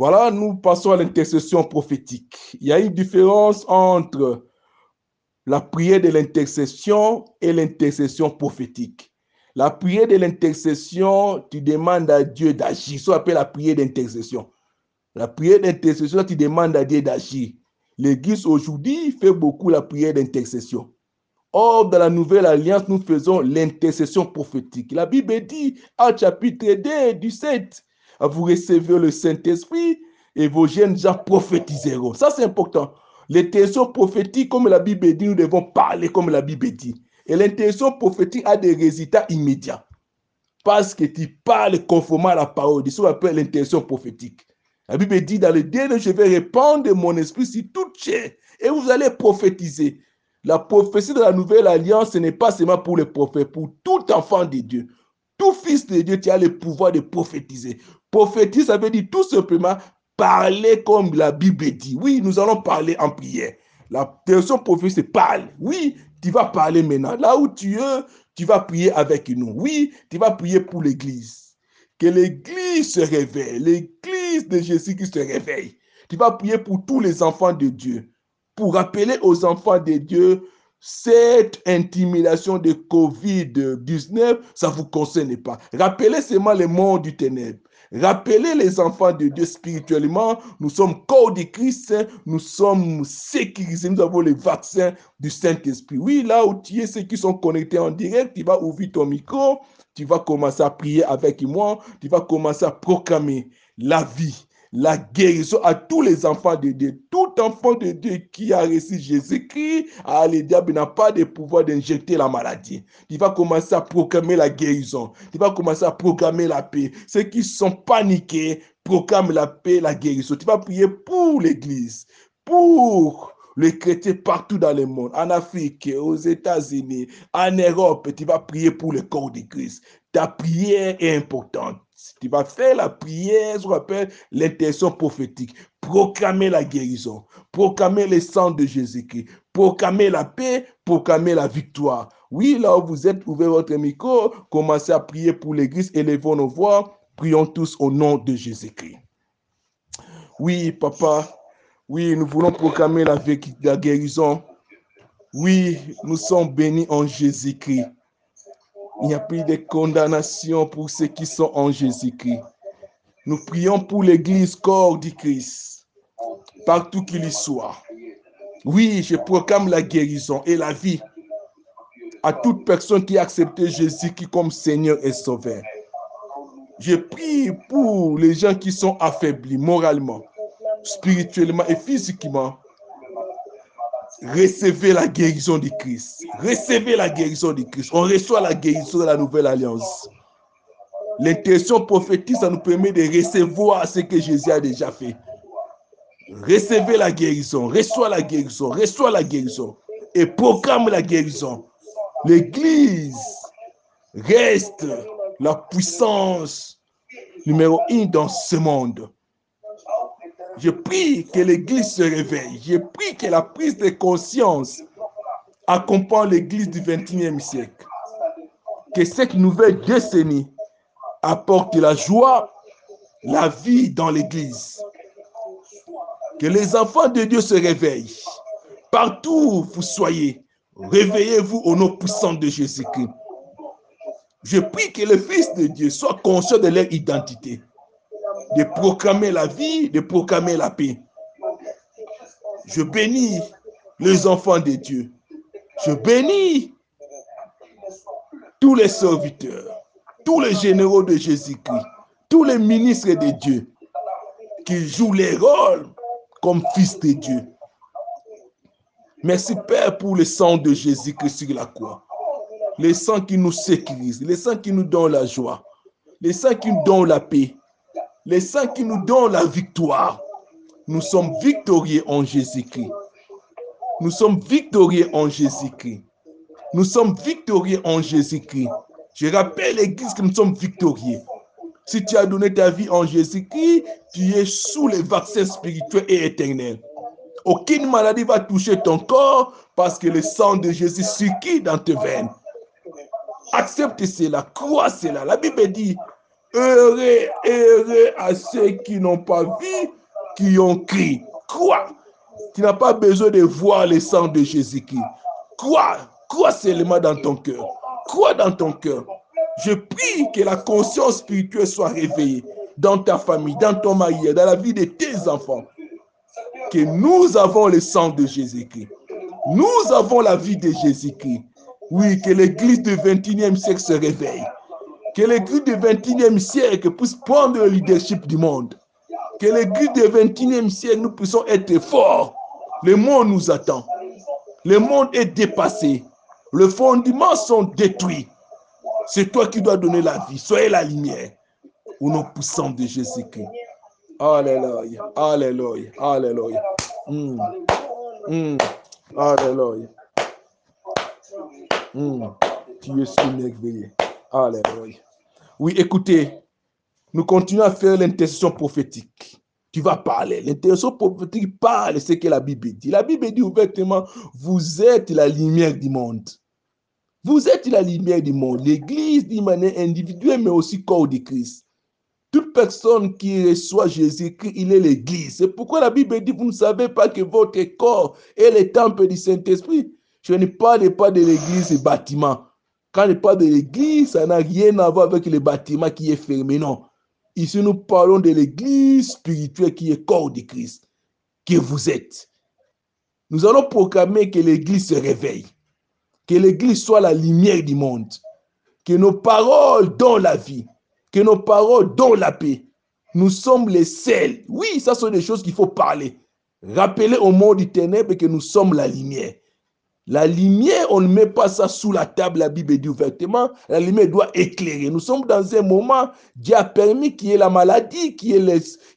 Voilà, nous passons à l'intercession prophétique. Il y a une différence entre la prière de l'intercession et l'intercession prophétique. La prière de l'intercession, tu demandes à Dieu d'agir. Ça appelle la prière d'intercession. La prière d'intercession, tu demandes à Dieu d'agir. L'Église aujourd'hui fait beaucoup la prière d'intercession. Or, dans la nouvelle alliance, nous faisons l'intercession prophétique. La Bible dit, au chapitre 2 du 7, vous recevez le Saint-Esprit et vos jeunes gens prophétiseront. Ça, c'est important. L'intercession prophétique, comme la Bible dit, nous devons parler comme la Bible dit. Et l'intercession prophétique a des résultats immédiats. Parce que tu parles conformément à la parole. C'est ce qu'on appelle l'intercession prophétique. La Bible dit, dans le dernier, je vais répandre mon esprit sur toute chair. Et vous allez prophétiser. La prophétie de la nouvelle alliance, ce n'est pas seulement pour les prophètes, pour tout enfant de Dieu. Tout fils de Dieu, tu as le pouvoir de prophétiser. Prophétiser, ça veut dire tout simplement parler comme la Bible dit. Oui, nous allons parler en prière. La version prophétique, c'est parle. Oui, tu vas parler maintenant. Là où tu es, tu vas prier avec nous. Oui, tu vas prier pour l'Église. Que l'Église se réveille. L'Église de Jésus qui se réveille. Tu vas prier pour tous les enfants de Dieu. Pour rappeler aux enfants de Dieu, cette intimidation de COVID-19, ça ne vous concerne pas. Rappelez seulement le monde du ténèbre. Rappelez les enfants de Dieu spirituellement, nous sommes corps de Christ, nous sommes sécurisés, nous avons les vaccins du Saint-Esprit. Oui, là où tu es, ceux qui sont connectés en direct, tu vas ouvrir ton micro, tu vas commencer à prier avec moi, tu vas commencer à proclamer la vie, la guérison à tous les enfants de Dieu. Tout enfant de Dieu qui a reçu Jésus-Christ, ah, le diable n'a pas de pouvoir d'injecter la maladie. Tu vas commencer à proclamer la guérison. Tu vas commencer à proclamer la paix. Ceux qui sont paniqués proclament la paix, la guérison. Tu vas prier pour l'Église, pour les chrétiens partout dans le monde, en Afrique, aux États-Unis, en Europe. Tu vas prier pour le corps de Christ. Ta prière est importante. Tu vas faire la prière, ce qu'on appelle l'intention prophétique. Proclamer la guérison, proclamer le sang de Jésus-Christ, proclamer la paix, proclamer la victoire. Oui, là où vous êtes, ouvrez votre micro, commencez à prier pour l'Église, élevons nos voix, prions tous au nom de Jésus-Christ. Oui, papa, oui, nous voulons proclamer la, guérison. Oui, nous sommes bénis en Jésus-Christ. Il n'y a plus de condamnation pour ceux qui sont en Jésus-Christ. Nous prions pour l'Église corps du Christ, partout qu'il y soit. Oui, je proclame la guérison et la vie à toute personne qui a accepté Jésus qui comme Seigneur et Sauveur. Je prie pour les gens qui sont affaiblis moralement, spirituellement et physiquement. Recevez la guérison du Christ. Recevez la guérison du Christ. On reçoit la guérison de la nouvelle alliance. L'intention prophétique, ça nous permet de recevoir ce que Jésus a déjà fait. Recevez la guérison, reçois la guérison, reçois la guérison et proclame la guérison. L'Église reste la puissance numéro un dans ce monde. Je prie que l'Église se réveille. Je prie que la prise de conscience accompagne l'Église du 21e siècle. Que cette nouvelle décennie apporte la joie, la vie dans l'Église. Que les enfants de Dieu se réveillent. Partout où vous soyez, réveillez-vous au nom puissant de Jésus-Christ. Je prie que les fils de Dieu soient conscients de leur identité de proclamer la vie, de proclamer la paix. Je bénis les enfants de Dieu. Je bénis tous les serviteurs, tous les généraux de Jésus-Christ, tous les ministres de Dieu qui jouent les rôles comme fils de Dieu. Merci Père pour le sang de Jésus-Christ sur la croix. Le sang qui nous sécurise, le sang qui nous donne la joie, le sang qui nous donne la paix, les saints qui nous donnent la victoire. Nous sommes victorieux en Jésus-Christ. Nous sommes victorieux en Jésus-Christ. Nous sommes victorieux en Jésus-Christ. Je rappelle l'Église que nous sommes victorieux. Si tu as donné ta vie en Jésus-Christ, tu es sous les vaccins spirituels et éternels. Aucune maladie va toucher ton corps parce que le sang de Jésus circule dans tes veines. Accepte cela, crois cela. La Bible dit, Heureux, heureux à ceux qui n'ont pas vu, qui ont crié. Crois. Tu n'as pas besoin de voir le sang de Jésus-Christ. Crois. Crois seulement dans ton cœur. Crois dans ton cœur. Je prie que la conscience spirituelle soit réveillée dans ta famille, dans ton mari, dans la vie de tes enfants. Que nous avons le sang de Jésus-Christ. Nous avons la vie de Jésus-Christ. Oui, que l'église du 21e siècle se réveille. Que l'église du 21e siècle puisse prendre le leadership du monde. Que l'église du 21e siècle, nous puissions être forts. Le monde nous attend. Le monde est dépassé. Les fondements sont détruits. C'est toi qui dois donner la vie. Soyez la lumière. Au nom puissant de Jésus-Christ. Alléluia. Alléluia. Alléluia. Mm. Alléluia. Mm. Tu es si merveilleux. Alléluia. Oui, écoutez, nous continuons à faire l'intercession prophétique. Tu vas parler. L'intercession prophétique parle ce que la Bible dit. La Bible dit ouvertement, vous êtes la lumière du monde. Vous êtes la lumière du monde. L'Église d'une manière individuelle, mais aussi corps de Christ. Toute personne qui reçoit Jésus-Christ, il est l'Église. C'est pourquoi la Bible dit, vous ne savez pas que votre corps est le temple du Saint-Esprit. Je ne parle pas de l'Église et bâtiment. Quand je parle de l'Église, ça n'a rien à voir avec le bâtiment qui est fermé, non. Ici, nous parlons de l'Église spirituelle qui est corps de Christ, que vous êtes. Nous allons proclamer que l'Église se réveille, que l'Église soit la lumière du monde, que nos paroles donnent la vie, que nos paroles donnent la paix. Nous sommes les seuls. Oui, ça sont des choses qu'il faut parler. Rappeler au monde du ténèbre que nous sommes la lumière. La lumière, on ne met pas ça sous la table, la Bible dit ouvertement. La lumière doit éclairer. Nous sommes dans un moment, Dieu a permis qu'il y ait la maladie, qu'il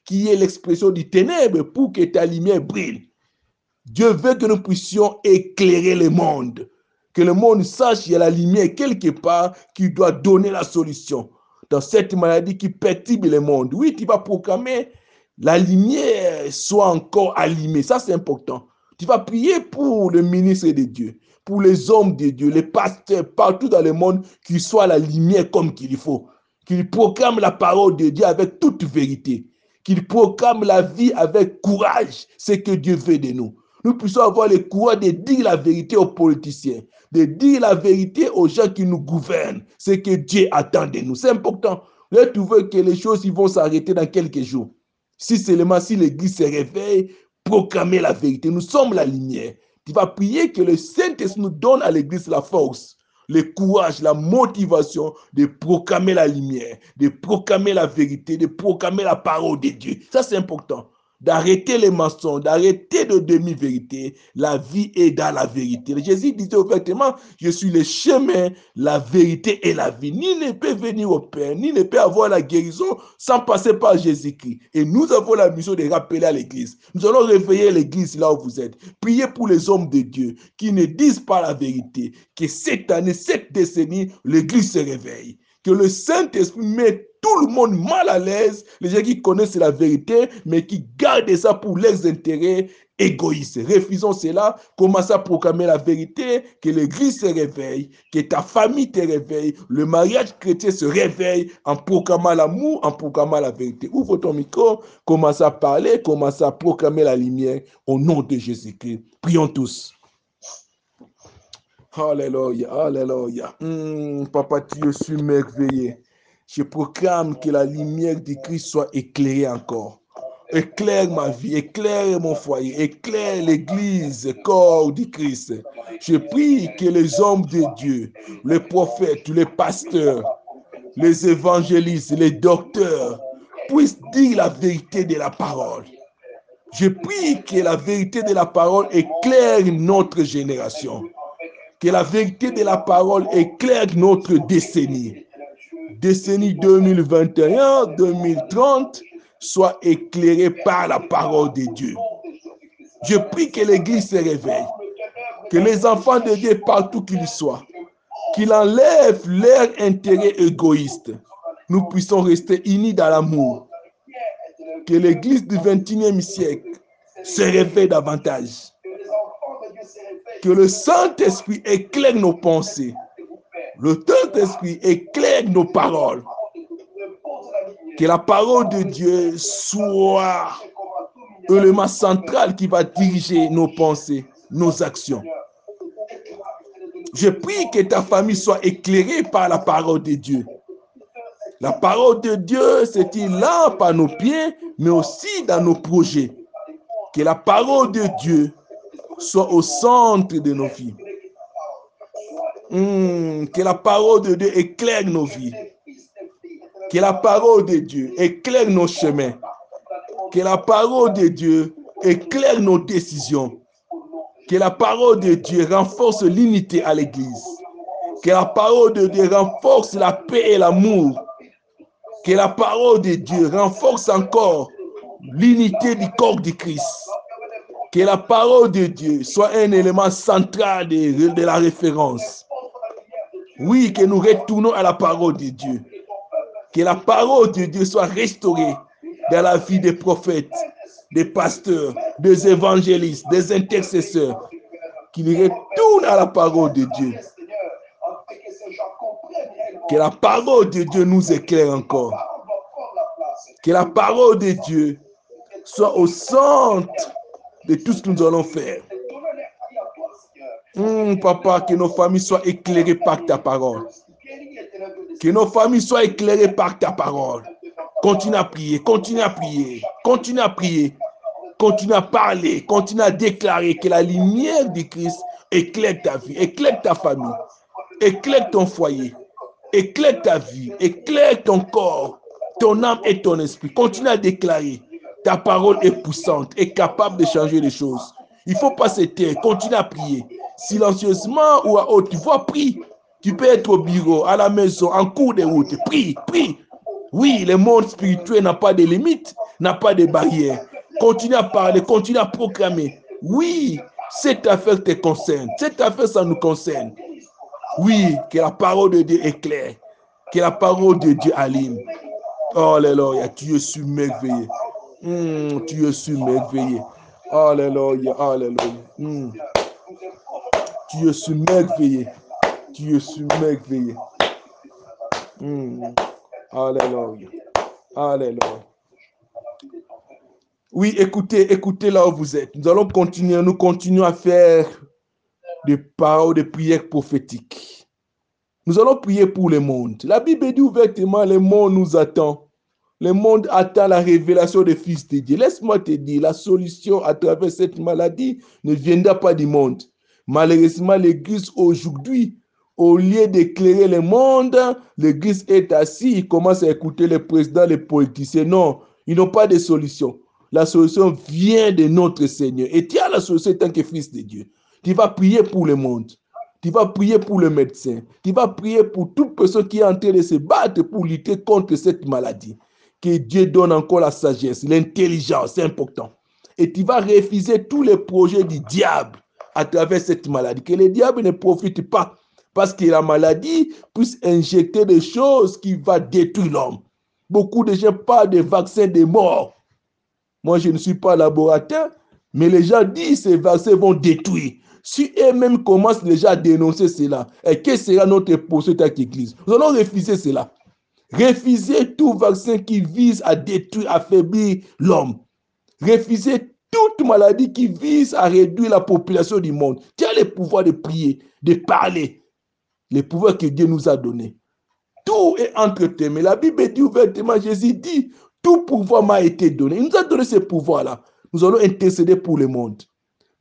y ait l'expression du ténèbre pour que ta lumière brille. Dieu veut que nous puissions éclairer le monde. Que le monde sache qu'il y a la lumière quelque part qui doit donner la solution. Dans cette maladie qui perturbe le monde. Oui, tu vas proclamer la lumière soit encore allumée. Ça, c'est important. Tu vas prier pour le ministre de Dieu, pour les hommes de Dieu, les pasteurs partout dans le monde, qu'ils soient la lumière comme qu'il faut. Qu'ils proclament la parole de Dieu avec toute vérité. Qu'ils proclament la vie avec courage, ce que Dieu veut de nous. Nous puissions avoir le courage de dire la vérité aux politiciens, de dire la vérité aux gens qui nous gouvernent, ce que Dieu attend de nous. C'est important. Là, tu veux que les choses vont s'arrêter dans quelques jours. Si seulement si l'Église se réveille, proclamer la vérité. Nous sommes la lumière. Tu vas prier que le Saint-Esprit nous donne à l'Église la force, le courage, la motivation de proclamer la lumière, de proclamer la vérité, de proclamer la parole de Dieu. Ça, c'est important d'arrêter les mensonges, d'arrêter de demi-vérité. La vie est dans la vérité. Jésus disait ouvertement, je suis le chemin, la vérité et la vie. Ni ne peut venir au Père, ni ne peut avoir la guérison sans passer par Jésus-Christ. Et nous avons la mission de rappeler à l'Église. Nous allons réveiller l'Église là où vous êtes. Priez pour les hommes de Dieu qui ne disent pas la vérité. Que cette année, cette décennie, l'Église se réveille. Que le Saint-Esprit mette tout le monde mal à l'aise, les gens qui connaissent la vérité, mais qui gardent ça pour leurs intérêts égoïstes. Refusons cela, commencez à proclamer la vérité, que l'Église se réveille, que ta famille te réveille, le mariage chrétien se réveille en proclamant l'amour, en proclamant la vérité. Ouvre ton micro, commence à parler, commence à proclamer la lumière au nom de Jésus-Christ. Prions tous. Alléluia, Alléluia. Hmm, papa, tu es merveilleux. Je proclame que la lumière de Christ soit éclairée encore. Éclaire ma vie, éclaire mon foyer, éclaire l'église, corps du Christ. Je prie que les hommes de Dieu, les prophètes, les pasteurs, les évangélistes, les docteurs puissent dire la vérité de la parole. Je prie que la vérité de la parole éclaire notre génération. Que la vérité de la parole éclaire notre décennie décennie 2021-2030 soit éclairée par la parole de Dieu. Je prie que l'Église se réveille, que les enfants de Dieu, partout qu'ils soient, qu'ils enlèvent leur intérêt égoïste. Nous puissions rester unis dans l'amour. Que l'Église du 21e siècle se réveille davantage. Que le Saint-Esprit éclaire nos pensées le Saint-Esprit éclaire nos paroles. Que la parole de Dieu soit l'élément central qui va diriger nos pensées, nos actions. Je prie que ta famille soit éclairée par la parole de Dieu. La parole de Dieu, c'est une lampe à nos pieds, mais aussi dans nos projets. Que la parole de Dieu soit au centre de nos vies. Hmm, que la parole de Dieu éclaire nos vies. Que la parole de Dieu éclaire nos chemins. Que la parole de Dieu éclaire nos décisions. Que la parole de Dieu renforce l'unité à l'Église. Que la parole de Dieu renforce la paix et l'amour. Que la parole de Dieu renforce encore l'unité du corps du Christ. Que la parole de Dieu soit un élément central de, de la référence. Oui, que nous retournons à la parole de Dieu. Que la parole de Dieu soit restaurée dans la vie des prophètes, des pasteurs, des évangélistes, des intercesseurs, qu'ils retournent à la parole de Dieu. Que la parole de Dieu nous éclaire encore. Que la parole de Dieu soit au centre de tout ce que nous allons faire. Papa, que nos familles soient éclairées par ta parole. Que nos familles soient éclairées par ta parole. Continue à prier, continue à prier, continue à prier, continue à parler, continue à déclarer que la lumière du Christ éclaire ta vie, éclaire ta famille, éclaire ton foyer, éclaire ta vie, éclaire ton corps, ton âme et ton esprit. Continue à déclarer. Ta parole est puissante, est capable de changer les choses. Il ne faut pas se taire, continue à prier. Silencieusement ou à haute tu vois, prie. Tu peux être au bureau, à la maison, en cours de route. Prie, prie. Oui, le monde spirituel n'a pas de limites, n'a pas de barrières. Continue à parler, continue à proclamer. Oui, cette affaire te concerne. Cette affaire, ça nous concerne. Oui, que la parole de Dieu est claire. Que la parole de Dieu aligne. Oh, Alléluia, tu es submerveillé. Mm, tu es submerveillé. Alléluia, Alléluia. Mm. Tu es submerveillé. Tu es submerveillé. Mm. Alléluia. Alléluia. Oui, écoutez, écoutez là où vous êtes. Nous allons continuer, nous continuons à faire des paroles de prière prophétiques. Nous allons prier pour le monde. La Bible dit ouvertement, le monde nous attend. Le monde attend la révélation des fils de Dieu. Laisse-moi te dire, la solution à travers cette maladie ne viendra pas du monde. Malheureusement, l'Église aujourd'hui, au lieu d'éclairer le monde, l'Église est assise, il commence à écouter les présidents, les politiciens. Non, ils n'ont pas de solution. La solution vient de notre Seigneur. Et tu as la solution en tant que fils de Dieu. Tu vas prier pour le monde. Tu vas prier pour le médecin. Tu vas prier pour toute personne qui est en train de se battre pour lutter contre cette maladie. Que Dieu donne encore la sagesse, l'intelligence, c'est important. Et tu vas refuser tous les projets du diable à travers cette maladie. Que le diable ne profite pas parce que la maladie puisse injecter des choses qui vont détruire l'homme. Beaucoup de gens parlent de vaccins de mort. Moi, je ne suis pas laborateur, mais les gens disent que ces vaccins vont détruire. Si eux-mêmes commencent déjà à dénoncer cela, et quelle sera notre posture avec l'Église? Nous allons refuser cela. Refuser tout vaccin qui vise à détruire, affaiblir l'homme. Refuser toute maladie qui vise à réduire la population du monde. Tu as le pouvoir de prier, de parler. Le pouvoir que Dieu nous a donné. Tout est entre tes mains. La Bible dit ouvertement, Jésus dit, tout pouvoir m'a été donné. Il nous a donné ce pouvoir-là. Nous allons intercéder pour le monde.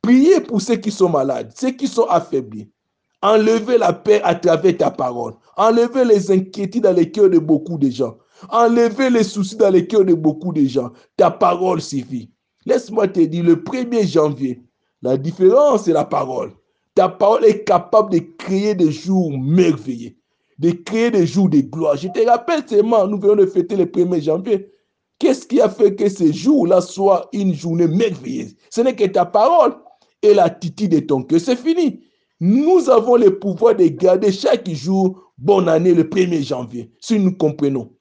Prier pour ceux qui sont malades, ceux qui sont affaiblis. Enlever la paix à travers ta parole. Enlever les inquiétudes dans les cœurs de beaucoup de gens. Enlever les soucis dans les cœurs de beaucoup de gens. Ta parole suffit. Laisse-moi te dire, le 1er janvier, la différence, c'est la parole. Ta parole est capable de créer des jours merveilleux, de créer des jours de gloire. Je te rappelle seulement, nous venons de fêter le 1er janvier. Qu'est-ce qui a fait que ce jour-là soit une journée merveilleuse? Ce n'est que ta parole et l'attitude de ton cœur. C'est fini. Nous avons le pouvoir de garder chaque jour bonne année le 1er janvier, si nous comprenons.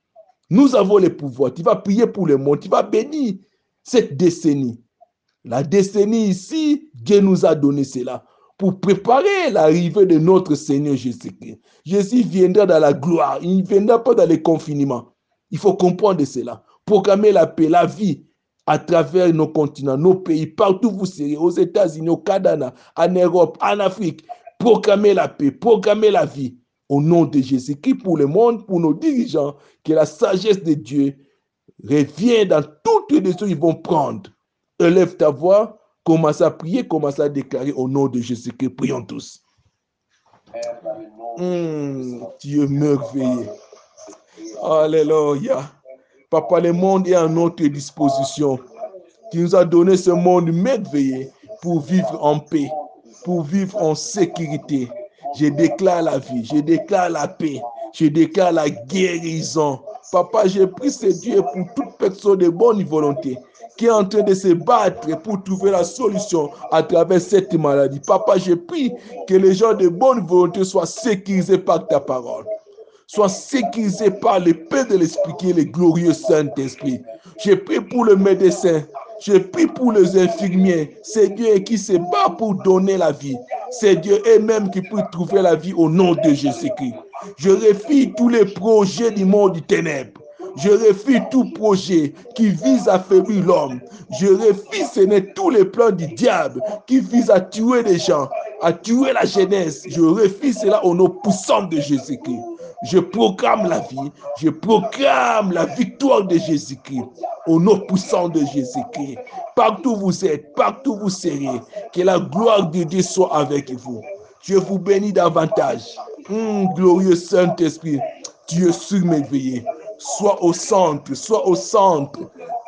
Nous avons le pouvoir. Tu vas prier pour le monde. Tu vas bénir cette décennie. La décennie ici, Dieu nous a donné cela pour préparer l'arrivée de notre Seigneur Jésus-Christ. Jésus viendra dans la gloire. Il ne viendra pas dans le confinement. Il faut comprendre cela. Proclamer la paix, la vie à travers nos continents, nos pays, partout où vous serez, aux États-Unis, au Canada, en Europe, en Afrique. Proclamer la paix, proclamer la vie au nom de Jésus-Christ pour le monde, pour nos dirigeants, que la sagesse de Dieu revienne dans toutes les décisions qu'ils vont prendre. Élève ta voix, commence à prier, commence à déclarer au nom de Jésus-Christ. Prions tous. Mmh, Dieu merveilleux. Alléluia. Papa, le monde est à notre disposition. Tu nous as donné ce monde merveilleux pour vivre en paix, pour vivre en sécurité. Je déclare la vie, je déclare la paix, je déclare la guérison. Papa, j'ai pris ce Dieu pour toute personne de bonne volonté qui est en train de se battre pour trouver la solution à travers cette maladie. Papa, j'ai prie que les gens de bonne volonté soient sécurisés par ta parole soient sécurisés par le paix de l'Esprit qui est le glorieux Saint-Esprit. J'ai prie pour le médecin, je prie pour les infirmiers. C'est Dieu qui se bat pour donner la vie. C'est Dieu même qui peut trouver la vie au nom de Jésus-Christ. Je refuse tous les projets du monde du ténèbre. Je refuse tout projet qui vise à affaiblir l'homme. Je refuse tous les plans du diable qui visent à tuer les gens, à tuer la jeunesse. Je refuse cela au nom puissant de Jésus-Christ. Je proclame la vie, je proclame la victoire de Jésus-Christ au nom puissant de Jésus-Christ. Partout où vous êtes, partout où vous serez, que la gloire de Dieu soit avec vous. Je vous bénis davantage. Glorieux Saint-Esprit, Dieu surmerveillé. Sois au centre, sois au centre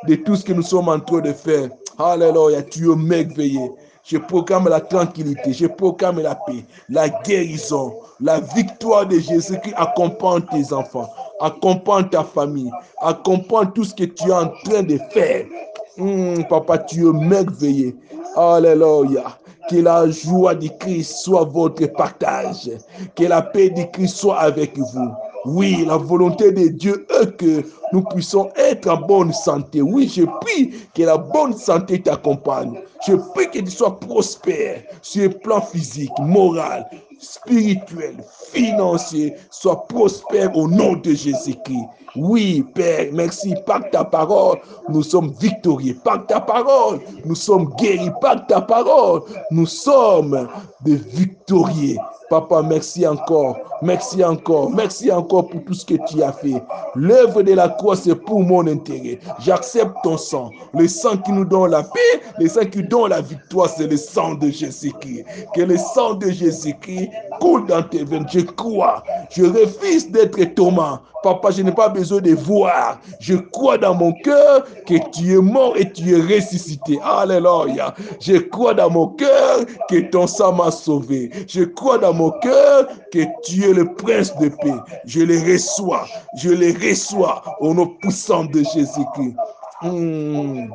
de tout ce que nous sommes en train de faire. Alléluia, tu es merveilleux. Je proclame la tranquillité, je proclame la paix, la guérison, la victoire de Jésus-Christ accompagne tes enfants, accompagne ta famille, accompagne tout ce que tu es en train de faire. Hum, papa, tu es merveilleux. Alléluia. Que la joie du Christ soit votre partage. Que la paix du Christ soit avec vous. Oui, la volonté de Dieu est que nous puissions être en bonne santé. Oui, je prie que la bonne santé t'accompagne. Je prie que tu sois prospère sur le plan physique, moral, spirituel, financier. Sois prospère au nom de Jésus-Christ. Oui, Père, merci. Par ta parole, nous sommes victorieux. Par ta parole, nous sommes guéris. Par ta parole, nous sommes des victorieux. Papa, merci encore. Merci encore. Merci encore pour tout ce que tu as fait. L'œuvre de la croix, c'est pour mon intérêt. J'accepte ton sang. Le sang qui nous donne la paix, le sang qui donne la victoire, c'est le sang de Jésus-Christ. Que le sang de Jésus-Christ coule dans tes veines. Je crois. Je refuse d'être Thomas. Papa, je n'ai pas besoin de voir. Je crois dans mon cœur que tu es mort et tu es ressuscité. Alléluia. Je crois dans mon cœur que ton sang m'a sauvé. Je crois dans mon cœur que tu es le prince de paix. Je les reçois. Je les reçois au nom puissant de Jésus-Christ. Hmm.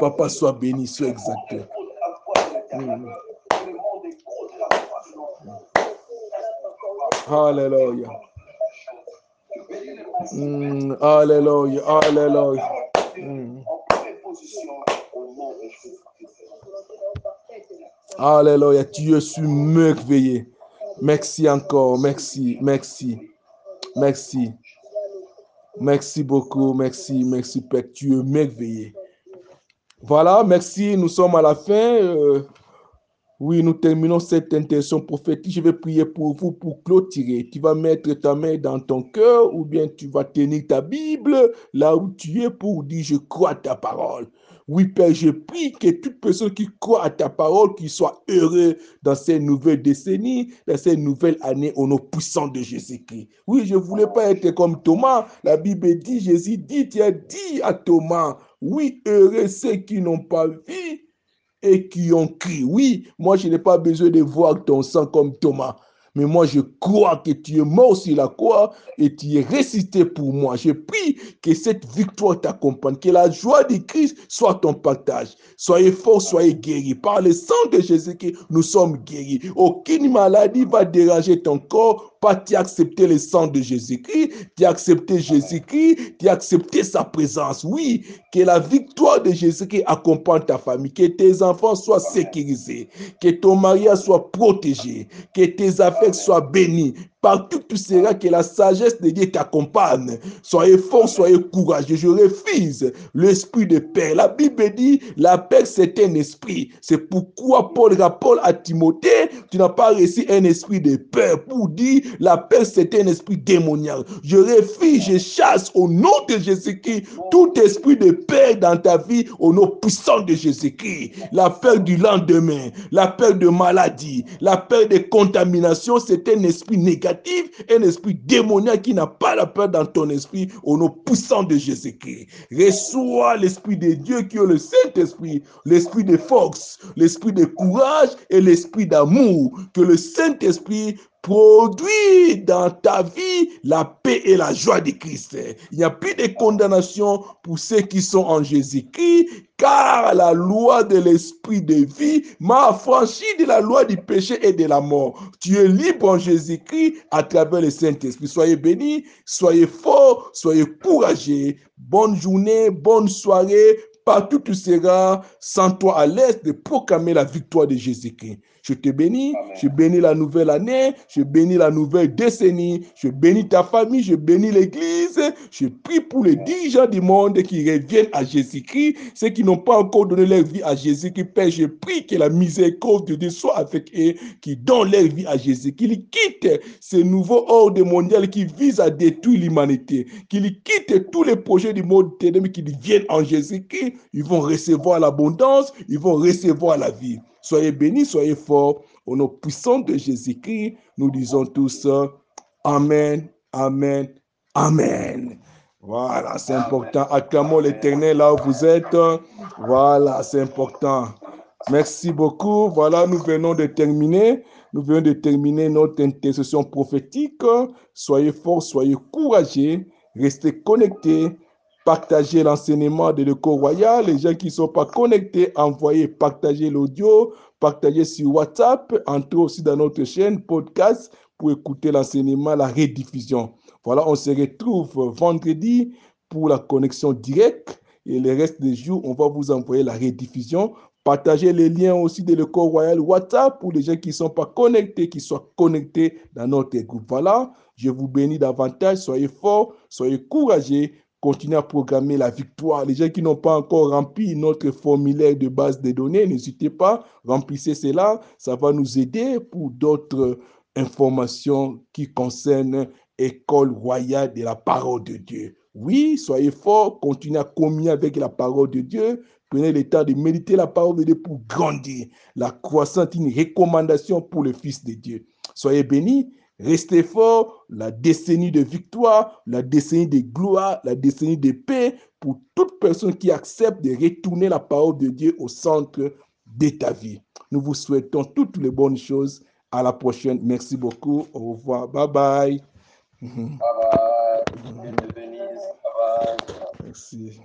Papa, sois béni, sois exact. Hmm. Alléluia. Mm, alléluia, alléluia. Alléluia, tu es merveilleux. Merci encore, merci, merci, merci. Merci beaucoup, merci, merci Père, tu es merveilleux. Voilà, merci, nous sommes à la fin. Euh, oui, nous terminons cette intention prophétique. Je vais prier pour vous pour clôturer. Tu vas mettre ta main dans ton cœur ou bien tu vas tenir ta Bible là où tu es pour dire je crois ta parole. Oui, Père, je prie que toute personne qui croit à ta parole, qui soit heureux dans ces nouvelles décennies, dans ces nouvelles années au nom puissant de Jésus-Christ. Oui, je ne voulais pas être comme Thomas. La Bible dit, Jésus dit, tu as dit à Thomas, oui, heureux ceux qui n'ont pas vu et qui ont crié. Oui, moi, je n'ai pas besoin de voir ton sang comme Thomas. Mais moi, je crois que tu es mort sur la croix et tu es ressuscité pour moi. Je prie que cette victoire t'accompagne, que la joie de Christ soit ton partage. Soyez forts, soyez guéris. Par le sang de Jésus, nous sommes guéris. Aucune maladie va déranger ton corps pas tu as accepté le sang de Jésus-Christ, tu as accepté Jésus-Christ, tu as accepté sa présence. Oui, que la victoire de Jésus-Christ accompagne ta famille, que tes enfants soient sécurisés, que ton mariage soit protégé, que tes affaires soient bénies Partout tu seras, que la sagesse de Dieu t'accompagne. Soyez fort, soyez courageux. Je refuse l'esprit de peur. La Bible dit, la paix c'est un esprit. C'est pourquoi Paul rappelle à Timothée, tu n'as pas reçu un esprit de peur pour dire, la paix c'est un esprit démoniaque. Je refuse, je chasse au nom de Jésus-Christ tout esprit de peur dans ta vie au nom puissant de Jésus-Christ. La peur du lendemain, la peur de maladie, la peur de contamination, c'est un esprit négatif un esprit démoniaque qui n'a pas la peur dans ton esprit au nom puissant de Jésus-Christ. Reçois l'esprit de Dieu qui est le Saint-Esprit, l'esprit de force, l'esprit de courage et l'esprit d'amour. Que le Saint-Esprit produit dans ta vie la paix et la joie de Christ. Il n'y a plus de condamnation pour ceux qui sont en Jésus-Christ, car la loi de l'esprit de vie m'a affranchi de la loi du péché et de la mort. Tu es libre en Jésus-Christ à travers le Saint-Esprit. Soyez bénis, soyez forts, soyez courageux. Bonne journée, bonne soirée. Partout tu seras, sans toi à l'aise de proclamer la victoire de Jésus-Christ. Je te bénis, je bénis la nouvelle année, je bénis la nouvelle décennie, je bénis ta famille, je bénis l'Église, je prie pour les dirigeants du monde qui reviennent à Jésus-Christ, ceux qui n'ont pas encore donné leur vie à Jésus-Christ. Père, je prie que la miséricorde de Dieu soit avec eux, qui donnent leur vie à Jésus, qu'ils quittent ce nouveau ordre mondial qui vise à détruire l'humanité, qu'ils quittent tous les projets du monde ténèbre, qu'ils viennent en Jésus-Christ, ils vont recevoir l'abondance, ils vont recevoir la vie. Soyez bénis, soyez forts. Au nom puissant de Jésus-Christ, nous disons tous Amen, Amen, Amen. Voilà, c'est important. Acclamons l'éternel là où vous êtes. Voilà, c'est important. Merci beaucoup. Voilà, nous venons de terminer. Nous venons de terminer notre intercession prophétique. Soyez forts, soyez courageux. Restez connectés partagez l'enseignement de l'école royal. Les gens qui ne sont pas connectés, envoyez, partagez l'audio, partagez sur WhatsApp, entrez aussi dans notre chaîne podcast pour écouter l'enseignement, la rediffusion. Voilà, on se retrouve vendredi pour la connexion directe et le reste des jours, on va vous envoyer la rediffusion. Partagez les liens aussi de l'école royal WhatsApp pour les gens qui ne sont pas connectés, qui soient connectés dans notre groupe. Voilà, je vous bénis davantage. Soyez forts, soyez courageux continuer à programmer la victoire. Les gens qui n'ont pas encore rempli notre formulaire de base de données, n'hésitez pas, remplissez cela. Ça va nous aider pour d'autres informations qui concernent École royale de la parole de Dieu. Oui, soyez forts, continuez à communier avec la parole de Dieu. Prenez le temps de méditer la parole de Dieu pour grandir. La croissance est une recommandation pour le Fils de Dieu. Soyez bénis Restez fort, la décennie de victoire, la décennie de gloire, la décennie de paix pour toute personne qui accepte de retourner la parole de Dieu au centre de ta vie. Nous vous souhaitons toutes les bonnes choses. À la prochaine. Merci beaucoup. Au revoir. Bye bye. Bye bye. Merci.